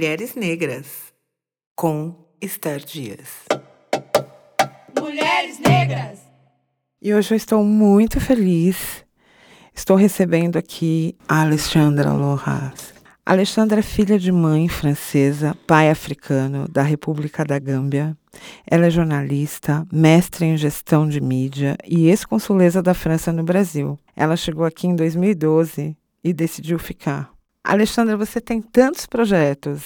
Mulheres negras, com Esther Dias. Mulheres negras! E hoje eu estou muito feliz. Estou recebendo aqui a Alexandra Lohas. Alexandra é filha de mãe francesa, pai africano, da República da Gâmbia. Ela é jornalista, mestre em gestão de mídia e ex-consuleza da França no Brasil. Ela chegou aqui em 2012 e decidiu ficar. Alexandra, você tem tantos projetos,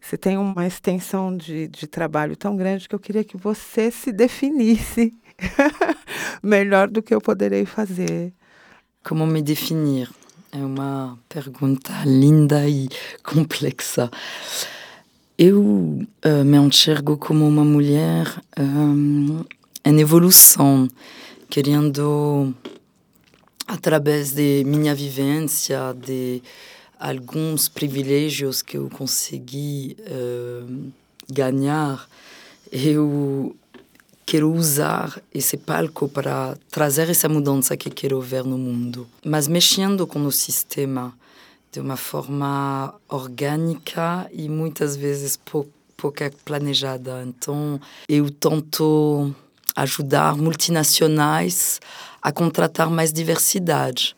você tem uma extensão de, de trabalho tão grande que eu queria que você se definisse melhor do que eu poderei fazer. Como me definir? É uma pergunta linda e complexa. Eu uh, me enxergo como uma mulher um, em evolução, querendo, através de minha vivência, de alguns privilégios que eu consegui uh, ganhar, eu quero usar esse palco para trazer essa mudança que quero ver no mundo, mas mexendo com o sistema de uma forma orgânica e muitas vezes pouco, pouco planejada. Então, eu tento ajudar multinacionais a contratar mais diversidade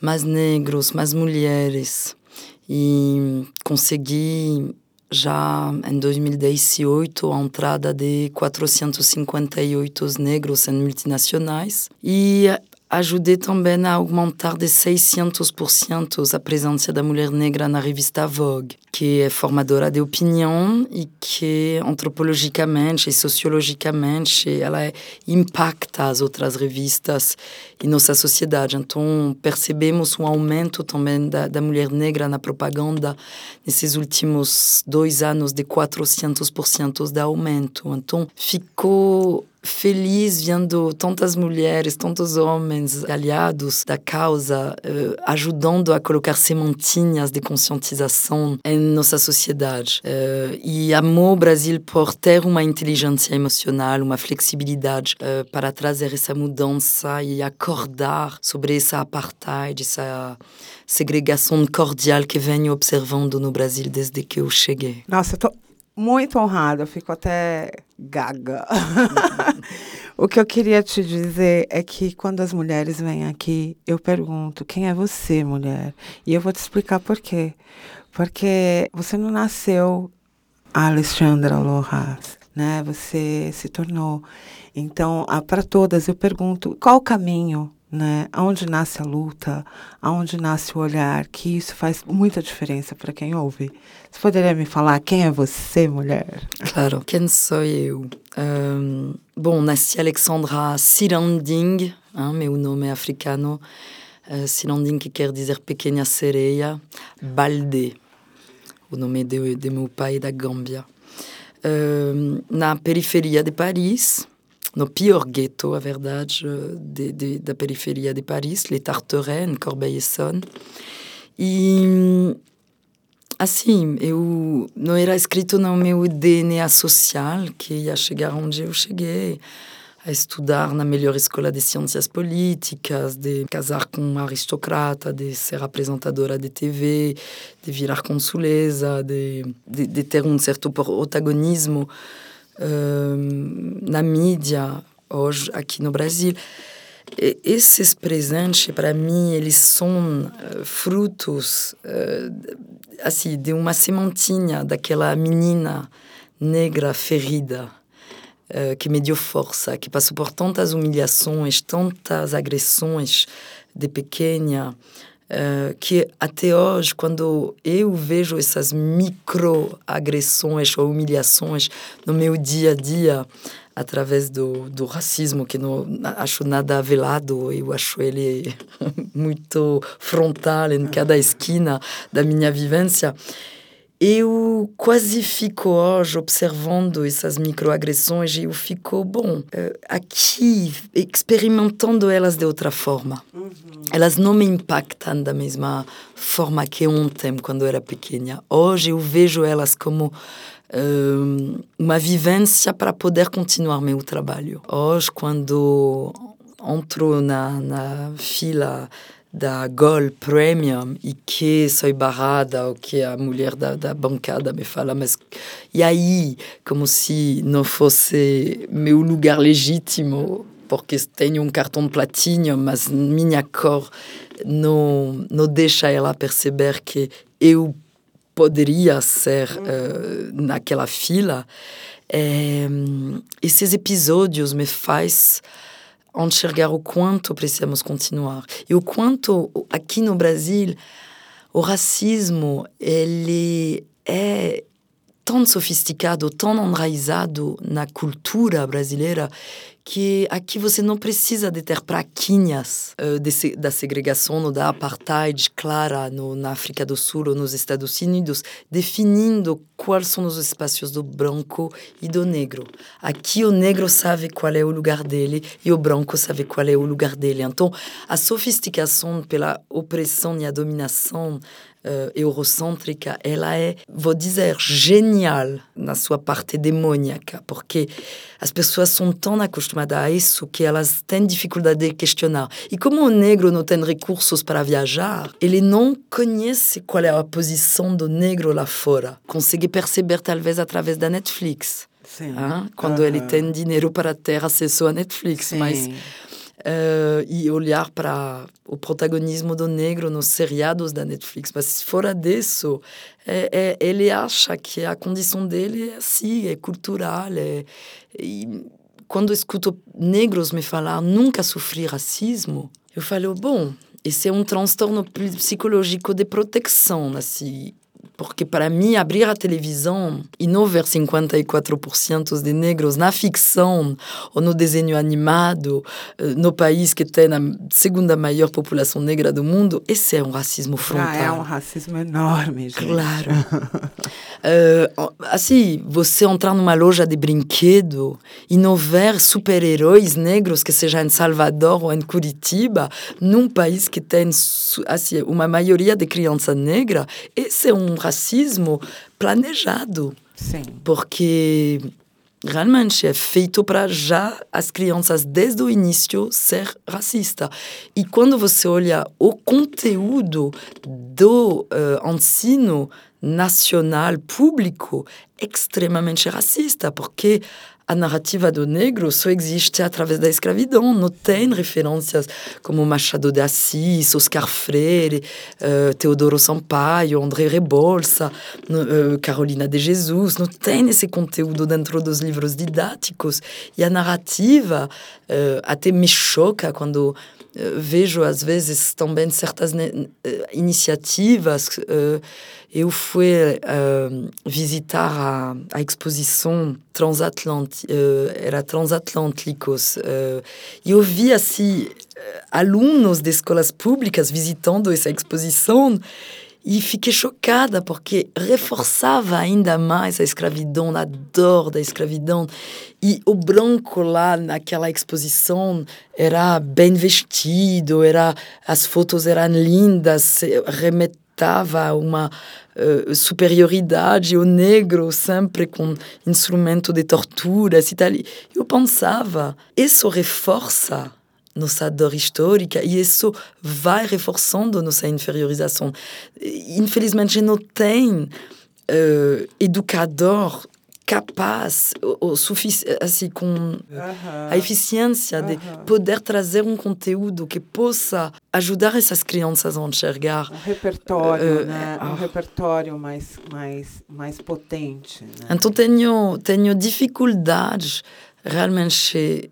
mais negros, mais mulheres. E consegui já em 2018 a entrada de 458 negros em multinacionais e ajudei também a aumentar de 600% a presença da mulher negra na revista Vogue, que é formadora de opinião e que antropologicamente e sociologicamente ela impacta as outras revistas e nossa sociedade. Então percebemos um aumento também da, da mulher negra na propaganda nesses últimos dois anos de 400% de aumento. Então ficou feliz vendo tantas mulheres, tantos homens aliados da causa, uh, ajudando a colocar sementinhas de conscientização em nossa sociedade. Uh, e amou o Brasil por ter uma inteligência emocional, uma flexibilidade uh, para trazer essa mudança e acordar sobre essa apartheid, essa segregação cordial que venho observando no Brasil desde que eu cheguei. Nossa, eu tô muito honrada, eu fico até gaga. o que eu queria te dizer é que quando as mulheres vêm aqui, eu pergunto: quem é você, mulher? E eu vou te explicar por quê. Porque você não nasceu Alexandra Lohas, né? Você se tornou. Então, para todas, eu pergunto: qual o caminho né? Aonde nasce a luta, aonde nasce o olhar, que isso faz muita diferença para quem ouve. Você poderia me falar quem é você, mulher? Claro, quem sou eu? Um, bom, nasci Alexandra Siranding, hein, meu nome é africano. Uh, Siranding que quer dizer pequena sereia, Balde, o nome de, de meu pai da Gâmbia. Uh, na periferia de Paris, no pior gueto, a verdade, de, de, da periferia de Paris, Les Tarterets, em Corbeil-Essonne. E, assim, eu não era escrito no meu DNA social que ia chegar onde eu cheguei, a estudar na melhor escola de ciências políticas, de casar com uma aristocrata, de ser apresentadora de TV, de virar consuleza, de, de, de ter um certo protagonismo na mídia hoje aqui no Brasil. E esses presentes, para mim, eles são uh, frutos uh, assim, de uma sementinha daquela menina negra ferida uh, que me deu força, que passou por tantas humilhações, tantas agressões de pequena, Uh, que até hoje, quando eu vejo essas microagressões ou humilhações no meu dia a dia, através do, do racismo, que não acho nada velado, eu acho ele muito frontal em cada esquina da minha vivência, eu quase fico hoje observando essas microagressões e eu fico, bom, eh, aqui, experimentando elas de outra forma. Uhum. Elas não me impactam da mesma forma que ontem, quando eu era pequena. Hoje eu vejo elas como um, eh, uma vivência para poder continuar meu trabalho. Hoje, quando entro na, na fila da Gol Premium e que sou barrada, ou que a mulher da, da bancada me fala, mas e aí? Como se não fosse meu lugar legítimo, porque tenho um cartão platino, mas minha cor não, não deixa ela perceber que eu poderia ser uh, naquela fila. É, esses episódios me faz enxergar o quanto precisamos continuar e o quanto aqui no Brasil o racismo ele é tão sofisticado, tão enraizado na cultura brasileira que aqui você não precisa de ter praquinhas uh, de, da segregação ou da apartheid clara no, na África do Sul ou nos Estados Unidos, definindo quais são os espaços do branco e do negro. Aqui o negro sabe qual é o lugar dele e o branco sabe qual é o lugar dele. Então, a sofisticação pela opressão e a dominação uh, eurocêntrica, ela é, vou dizer, genial na sua parte demônica, porque as pessoas são tão acostumadas a isso que elas têm dificuldade de questionar. E como o negro não tem recursos para viajar, ele não conhece qual é a posição do negro lá fora. Consegue perceber talvez através da Netflix. Sim. Quando uhum. ele tem dinheiro para ter acesso à Netflix, Sim. mas uh, e olhar para o protagonismo do negro nos seriados da Netflix. Mas fora disso, é, é, ele acha que a condição dele é assim, é cultural. É, e quando escuto negros me falar nunca sofri racismo, eu falo, bom, esse é um transtorno psicológico de proteção, assim, porque para mim abrir a televisão e não ver 54% de negros na ficção ou no desenho animado eh, no país que tem a segunda maior população negra do mundo, esse é um racismo frontal. Ah, é um racismo enorme, gente. Claro. uh, assim, você entrar numa loja de brinquedo e não ver super-heróis negros, que seja em Salvador ou em Curitiba, num país que tem assim, uma maioria de crianças negras, esse é um racismo racismo planejado. Sim. Porque realmente é feito para já as crianças desde o início ser racista. E quando você olha o conteúdo do uh, ensino nacional público, extremamente racista, porque a narrativa do negro só existe através da escravidão. Não tem referências como Machado de Assis, Oscar Freire, uh, Teodoro Sampaio, André Rebouça, uh, Carolina de Jesus. Não tem esse conteúdo dentro dos livros didáticos. E a narrativa uh, até me choca quando vejo às vezes também certas iniciativas. eu fui visitar a, a exposição transatlântica, era Transatlânticos, e eu vi assim alunos de escolas públicas visitando essa exposição e fiquei chocada porque reforçava ainda mais a escravidão, a dor da escravidão. E o branco lá naquela exposição era bem vestido, era as fotos eram lindas, remetava a uma uh, superioridade. O negro sempre com instrumento de tortura e tal. Eu pensava, isso reforça nossa dor histórica e isso vai reforçando nossa inferiorização. Infelizmente, não tem uh, educador capaz ou, assim com uh -huh. a eficiência uh -huh. de poder trazer um conteúdo que possa ajudar essas crianças a enxergar um repertório uh, né um repertório mais mais mais potente né? então tenho tenho dificuldades realmente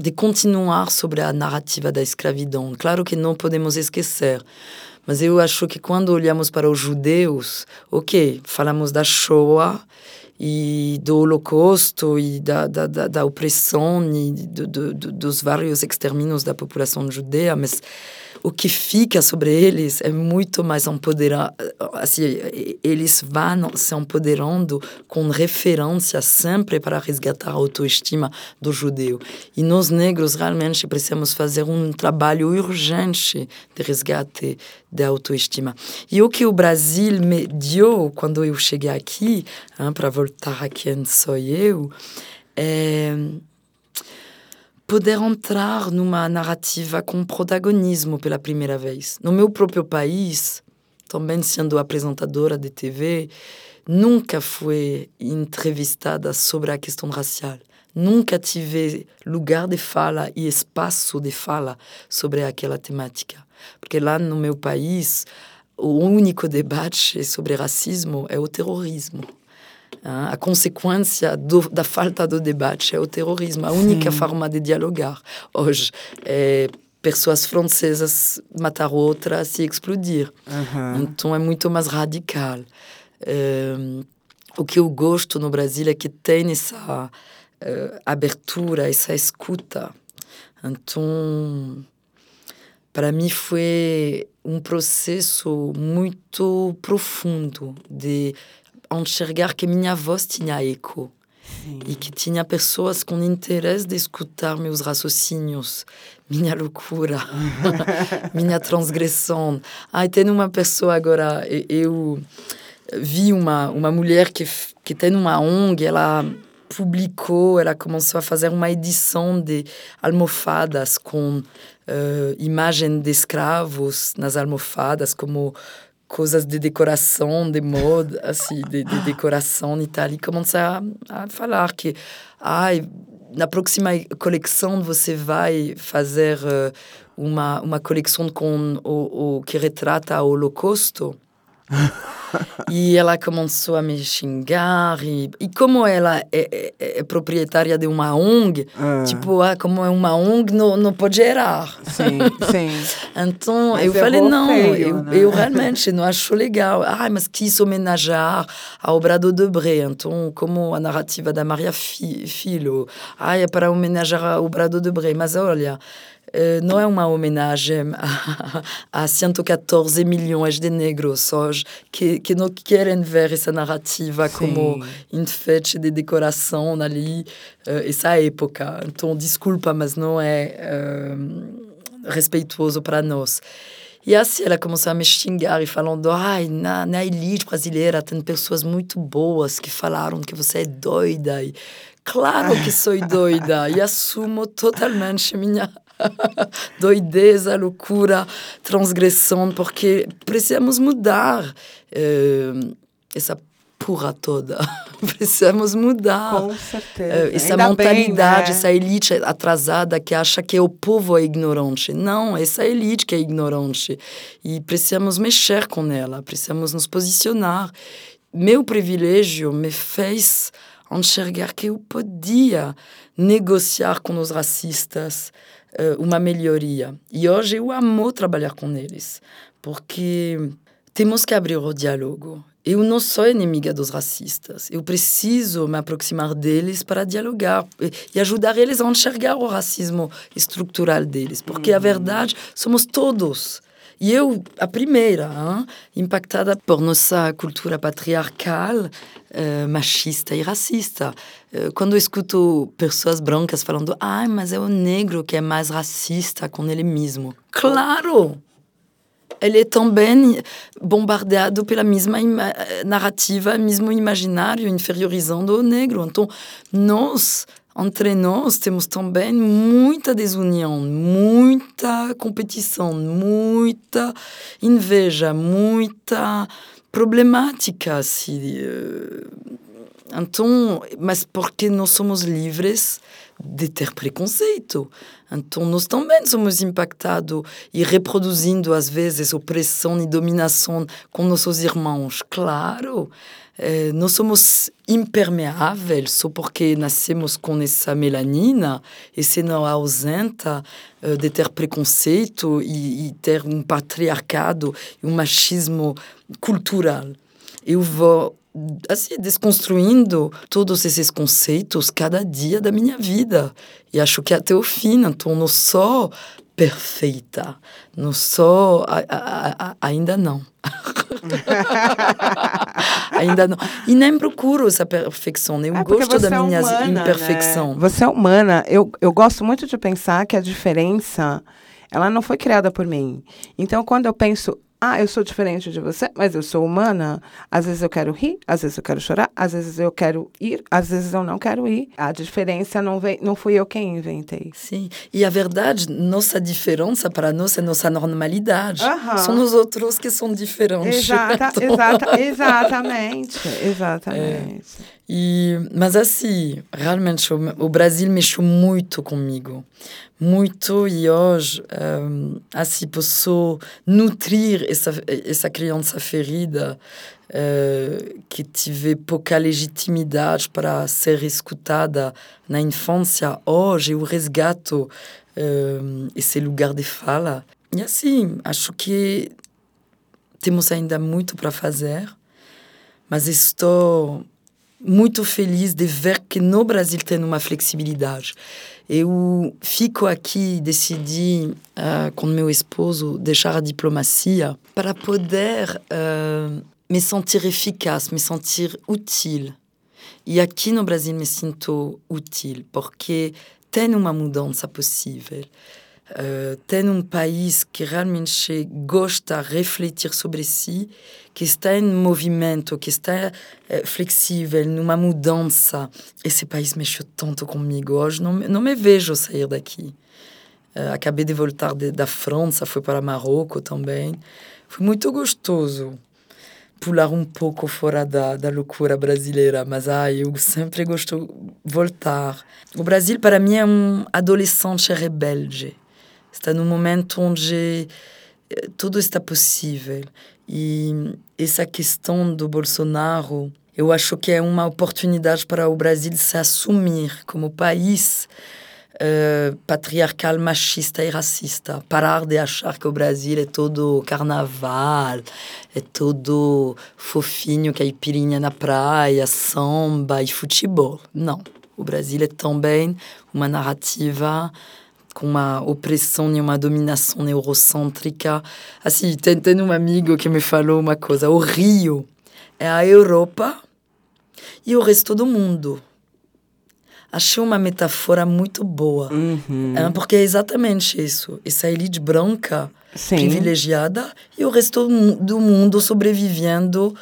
de continuar sobre a narrativa da escravidão. Claro que não podemos esquecer, mas eu acho que quando olhamos para os judeus, ok, falamos da Shoah e do Holocausto e da, da, da, da opressão e do, do, dos vários extermínios da população judeia, mas o que fica sobre eles é muito mais empoderado. Assim, eles vão se empoderando com referência sempre para resgatar a autoestima do judeu. E nós negros realmente precisamos fazer um trabalho urgente de resgate da autoestima. E o que o Brasil me deu quando eu cheguei aqui, para voltar a quem sou eu, é poder entrar numa narrativa com protagonismo pela primeira vez. No meu próprio país, também sendo apresentadora de TV, nunca fui entrevistada sobre a questão racial. Nunca tive lugar de fala e espaço de fala sobre aquela temática. Porque lá no meu país, o único debate sobre racismo é o terrorismo. A consequência do, da falta do debate é o terrorismo. A única Sim. forma de dialogar hoje é pessoas francesas matar outras e explodir. Uhum. Então é muito mais radical. É, o que eu gosto no Brasil é que tem essa uh, abertura, essa escuta. Então, para mim foi um processo muito profundo de enxergar que minha voz tinha eco Sim. e que tinha pessoas com interesse de escutar meus raciocínios, minha loucura, minha transgressão. Ah, tem uma pessoa agora, eu vi uma, uma mulher que, que tem uma ONG, ela publicou, ela começou a fazer uma edição de almofadas com uh, imagem de escravos nas almofadas, como coisas de decoração, de moda, assim, de, de decoração e tal. E comecei a, a falar que, ai, na próxima coleção você vai fazer uh, uma, uma coleção com o, o retrata Holocausto? E ela começou a me xingar. E, e como ela é, é, é proprietária de uma ONG, ah. tipo, ah, como é uma ONG, não, não pode errar. Sim, sim. então mas eu falei, não, feio, eu, né? eu realmente não acho legal. Ah, mas quis homenagear a obra do Debré. Então, como a narrativa da Maria Filho. Ah, é para homenagear a obra do Debré. Mas olha, Uh, não é uma homenagem a, a 114 milhões de negros hoje que, que não querem ver essa narrativa Sim. como enfeite de decoração ali, uh, essa época. Então, desculpa, mas não é uh, respeitoso para nós. E assim ela começou a me xingar e falando: ai, na, na elite brasileira tem pessoas muito boas que falaram que você é doida. E, claro que sou doida e assumo totalmente minha doideza, loucura, transgressão, porque precisamos mudar uh, essa porra toda. precisamos mudar. Com certeza. Uh, essa Ainda mentalidade, bem, né? essa elite atrasada que acha que o povo é ignorante. Não, essa elite que é ignorante. E precisamos mexer com ela, precisamos nos posicionar. Meu privilégio me fez enxergar que eu podia negociar com os racistas, uma melhoria. E hoje eu amo trabalhar com eles, porque temos que abrir o diálogo. Eu não sou inimiga dos racistas. Eu preciso me aproximar deles para dialogar e ajudar eles a enxergar o racismo estrutural deles, porque a uhum. verdade somos todos. E eu, a primeira, hein, impactada por nossa cultura patriarcal, uh, machista e racista. Uh, quando eu escuto pessoas brancas falando, ah, mas é o negro que é mais racista com ele mesmo. Claro! Ele é também bombardeado pela mesma narrativa, mesmo imaginário, inferiorizando o negro. Então, nós entre nós temos também muita desunião, muita competição, muita inveja, muita problemática. Assim. Então, mas porque nós somos livres de ter preconceito. Então, nós também somos impactados e reproduzindo, às vezes, opressão e dominação com nossos irmãos. Claro, eh, nós somos impermeáveis só porque nascemos com essa melanina e se não ausenta eh, de ter preconceito e, e ter um patriarcado e um machismo cultural. Eu vou assim, desconstruindo todos esses conceitos cada dia da minha vida. E acho que até o fim, então não sou perfeita, não sou, a, a, a, ainda não. ainda não. E nem procuro essa perfeição, eu é gosto da é minha humana, imperfeição. Né? Você é humana. Eu, eu gosto muito de pensar que a diferença ela não foi criada por mim. Então, quando eu penso Ah, eu sou diferente de você, mas eu sou humana. Às vezes eu quero rir, às vezes eu quero chorar, às vezes eu quero ir, às vezes eu não quero ir. A diferença não veio, não fui eu quem inventei. Sim. E a verdade, nossa diferença para nós é nossa normalidade. São os outros que são diferentes. Exata, exata, exatamente, exatamente. É. E, mas assim, realmente o, o Brasil mexeu muito comigo. Muito, e hoje, um, assim, posso nutrir essa, essa criança ferida uh, que tive pouca legitimidade para ser escutada na infância. Hoje eu resgato uh, esse lugar de fala. E assim, acho que temos ainda muito para fazer, mas estou muito feliz de ver que no Brasil tem uma flexibilidade. Eu fico aqui, decidi uh, com meu esposo deixar a diplomacia para poder uh, me sentir eficaz, me sentir útil. E aqui no Brasil me sinto útil, porque tem uma mudança possível. Uh, tem um país que realmente gosta de refletir sobre si, que está em movimento, que está uh, flexível, numa mudança. Esse país mexeu tanto comigo. Hoje não, não me vejo sair daqui. Uh, acabei de voltar de, da França, fui para Marrocos também. Foi muito gostoso pular um pouco fora da, da loucura brasileira, mas ah, eu sempre gosto de voltar. O Brasil, para mim, é um adolescente rebelde Está num momento onde eh, tudo está possível. E essa questão do Bolsonaro, eu acho que é uma oportunidade para o Brasil se assumir como país uh, patriarcal, machista e racista. Parar de achar que o Brasil é todo carnaval, é todo fofinho, caipirinha na praia, samba e futebol. Não. O Brasil é também uma narrativa com uma opressão e uma dominação neurocêntrica. Assim, tem, tem um amigo que me falou uma coisa: o Rio é a Europa e o resto do mundo. Achei uma metáfora muito boa, uhum. é, porque é exatamente isso. Essa elite branca Sim. privilegiada e o resto do mundo sobrevivendo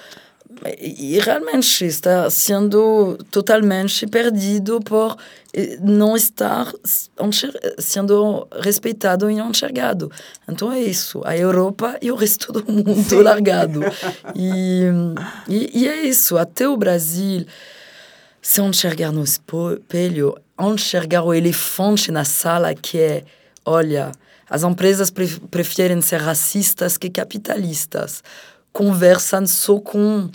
e realmente está sendo totalmente perdido por eh, não estar sendo respeitado e enxergado. Então é isso, a Europa e o resto do mundo Sim. largado. E, e, e, é isso, até o Brasil, se enxergar no espelho, enxergar o elefante na sala que é, olha, as empresas preferem ser racistas que capitalistas conversam só com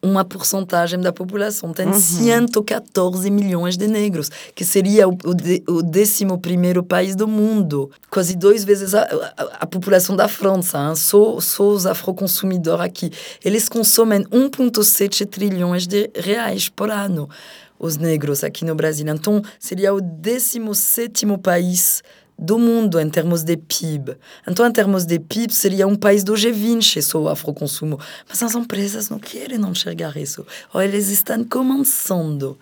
uma porcentagem da população. Tem uhum. 114 milhões de negros, que seria o, o, o décimo primeiro país do mundo. Quase duas vezes a, a, a população da França. Hein? Só, só os afroconsumidores aqui. Eles consomem 1,7 trilhões de reais por ano, os negros aqui no Brasil. Então, seria o 17 país do mundo em termos de PIB. Então, em termos de PIB, seria um país do G20, só o afroconsumo. Mas as empresas não querem enxergar isso. Ou eles estão começando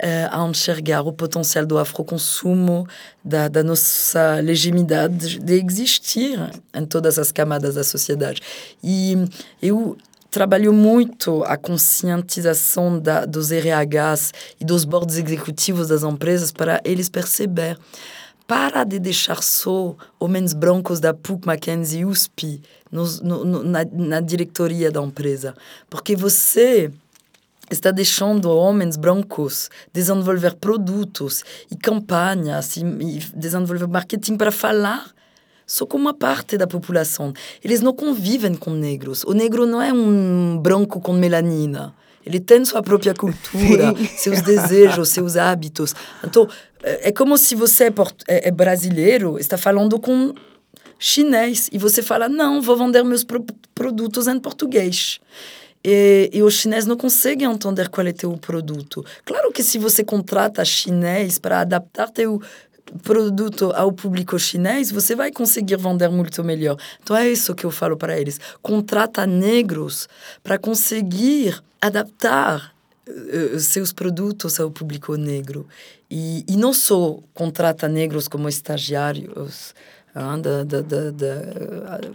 uh, a enxergar o potencial do afroconsumo, da, da nossa legitimidade de existir em todas as camadas da sociedade. E eu trabalho muito a conscientização da, dos RHs e dos boards executivos das empresas para eles perceber para de deixar só homens brancos da PUC, Mackenzie e USP nos, no, no, na, na diretoria da empresa. Porque você está deixando homens brancos desenvolver produtos e campanhas e, e desenvolver marketing para falar só com uma parte da população. Eles não convivem com negros. O negro não é um branco com melanina. Ele tem sua própria cultura, seus desejos, seus hábitos. Então, é, é como se você é, é, é brasileiro, está falando com chinês e você fala: não, vou vender meus pro produtos em português. E, e, os chineses não conseguem entender qual é teu produto. Claro que se você contrata chinês para adaptar teu produto ao público chinês, você vai conseguir vender muito melhor. Então é isso que eu falo para eles. Contrata negros para conseguir adaptar uh, seus produtos ao público negro. E, e não só contrata negros como estagiários, Ah, da, da,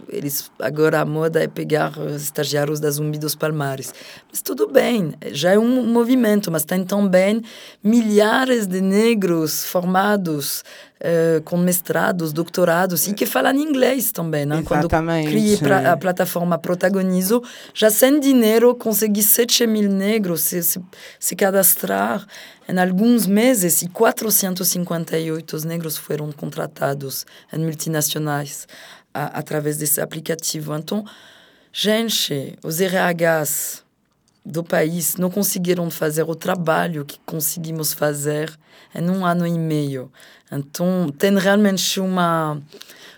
eles agora a moda é pegar os estagiários da Zumbi dos Palmares. Mas tudo bem, já é um movimento, mas tem também milhares de negros formados uh, com mestrados, doutorados e que falam inglês também. Né? Exatamente. Quando criei pra, a plataforma Protagonizo, já sem dinheiro consegui 7 mil negros se, se, se cadastrar em alguns meses, e 458 negros foram contratados em multinacionais a, através desse aplicativo. Então, gente, os RHs do país não conseguiram fazer o trabalho que conseguimos fazer em um ano e meio. Então, tem realmente uma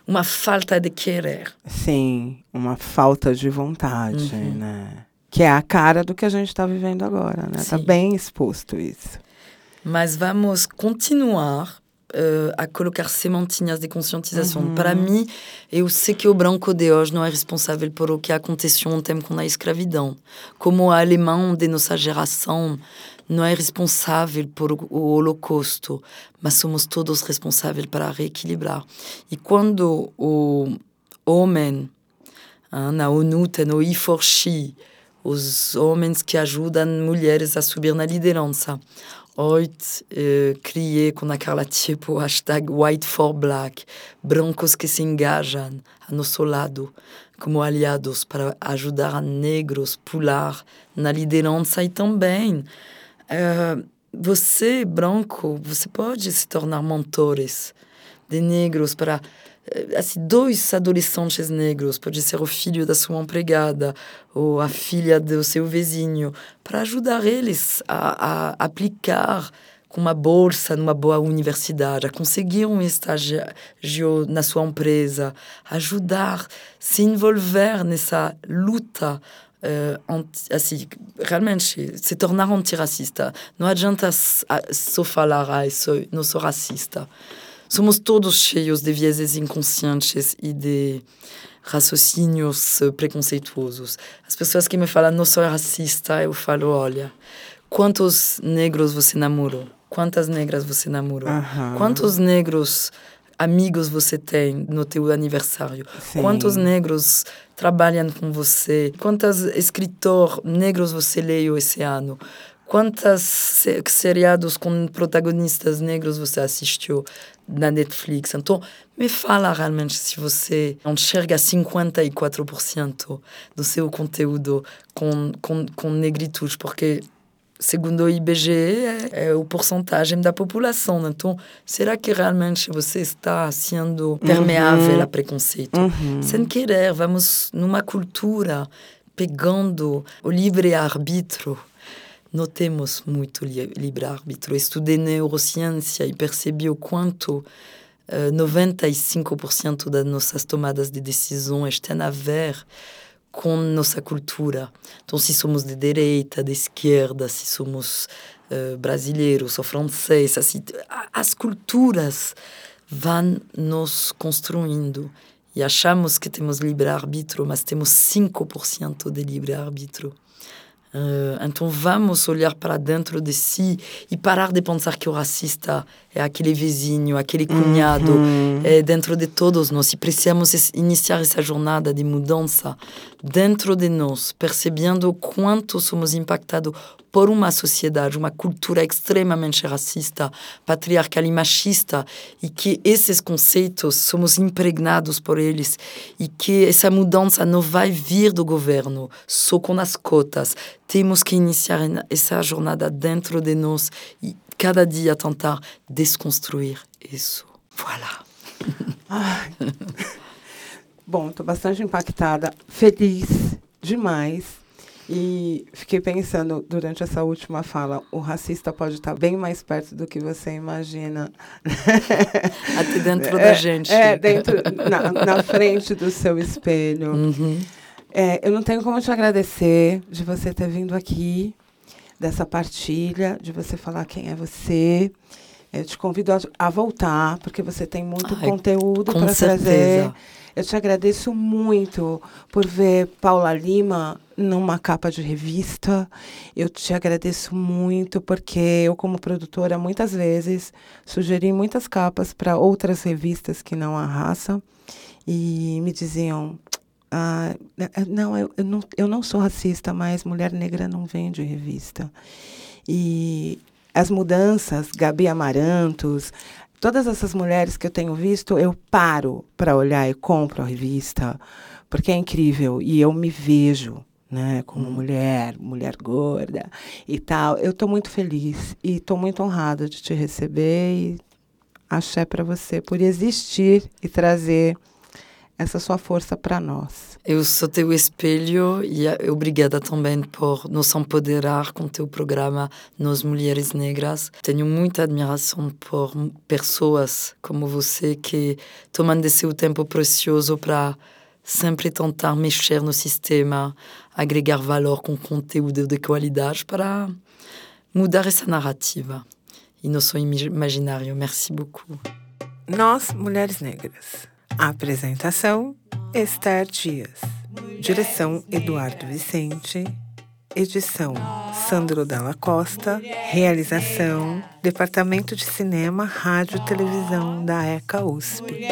uma falta de querer. Sim, uma falta de vontade, uhum. né? Que é a cara do que a gente está vivendo agora, né? Está bem exposto isso. Mas vamos continuar uh, a colocar sementinhas de conscientização. Uhum. Para mim, eu sei que o branco de hoje não é responsável por o que aconteceu tempo com a escravidão. Como o alemão de nossa geração não é responsável por o holocausto, mas somos todos responsáveis para reequilibrar. E quando o homem, uh, na ONU tem o I4She, os homens que ajudam mulheres a subir na liderança, Hoje eh, criei com aquela tipo hashtag White for Black, brancos que se engajam a nosso lado como aliados para ajudar a negros pular na liderança e também eh, você branco você pode se tornar mentores de negros para assim, dois adolescentes negros, pode ser o filho da sua empregada ou a filha do seu vizinho, para ajudar eles a, a aplicar com uma bolsa numa boa universidade, a conseguir um estágio na sua empresa, ajudar, se envolver nessa luta Uh, anti, assim, realmente se tornar antirracista. Não adianta só falar, ah, sou, não sou racista. Somos todos cheios de vieses inconscientes e de raciocínios preconceituosos. As pessoas que me falam, não sou racista, eu falo, olha, quantos negros você namorou? Quantas negras você namorou? Uhum. Quantos negros amigos você tem no teu aniversário? Sim. Quantos negros trabalham com você? Quantos escritores negros você leu esse ano? Quantos seriados com protagonistas negros você assistiu na Netflix? Então, me fala realmente se você enxerga 54% do seu conteúdo com, com, com negritude, porque segundo o IBGE é, é o porcentagem da população. Então, será que realmente você está sendo permeável uhum. a preconceito? Uhum. Sem querer, vamos numa cultura pegando o livre-arbítrio não temos muito livre-arbítrio. Estudei neurociência e percebi o quanto uh, eh, 95% das nossas tomadas de decisões têm a ver com nossa cultura. Então, se somos de direita, de esquerda, se somos uh, brasileiros ou franceses, assim, as culturas vão nos construindo. E achamos que temos livre-arbítrio, mas temos 5% de livre-arbítrio. Uh, então vamos olhar para dentro de si e parar de pensar que o racista é aquele vizinho, aquele cunhado, uhum. é dentro de todos nós. E precisamos iniciar essa jornada de mudança dentro de nós, percebendo o quanto somos impactados por uma sociedade, uma cultura extremamente racista, patriarcal e machista, e que esses conceitos somos impregnados por eles, e que essa mudança não vai vir do governo, só com as cotas. Temos que iniciar essa jornada dentro de nós e cada dia tentar desconstruir isso. Voilà. Bom, estou bastante impactada, feliz demais e fiquei pensando durante essa última fala, o racista pode estar bem mais perto do que você imagina. Até dentro é, da gente. É, dentro, na, na, frente do seu espelho. Uhum. É, eu não tenho como te agradecer de você ter vindo aqui, dessa partilha, de você falar quem é você. Eu te convido a, a voltar, porque você tem muito Ai, conteúdo para trazer. Eu te agradeço muito por ver Paula Lima numa capa de revista. Eu te agradeço muito porque eu, como produtora, muitas vezes sugeri muitas capas para outras revistas que não a raça e me diziam. Ah, não, eu, eu não, eu não sou racista, mas mulher negra não vende revista. E as mudanças, Gabi Amarantos, todas essas mulheres que eu tenho visto, eu paro para olhar e compro a revista, porque é incrível e eu me vejo, né, como mulher, mulher gorda e tal. Eu estou muito feliz e estou muito honrada de te receber e axé para você por existir e trazer essa sua força para nós. Eu sou teu espelho e obrigada também por nos empoderar com teu programa Nós Mulheres Negras. Tenho muita admiração por pessoas como você que tomam de seu tempo precioso para sempre tentar mexer no sistema, agregar valor com conteúdo de qualidade para mudar essa narrativa e nosso imaginário. Merci beaucoup. Nós, Mulheres Negras. Apresentação: Esther Dias. Direção: Eduardo Vicente. Edição: Sandro Dalla Costa. Realização: Departamento de Cinema, Rádio e Televisão da ECA USP.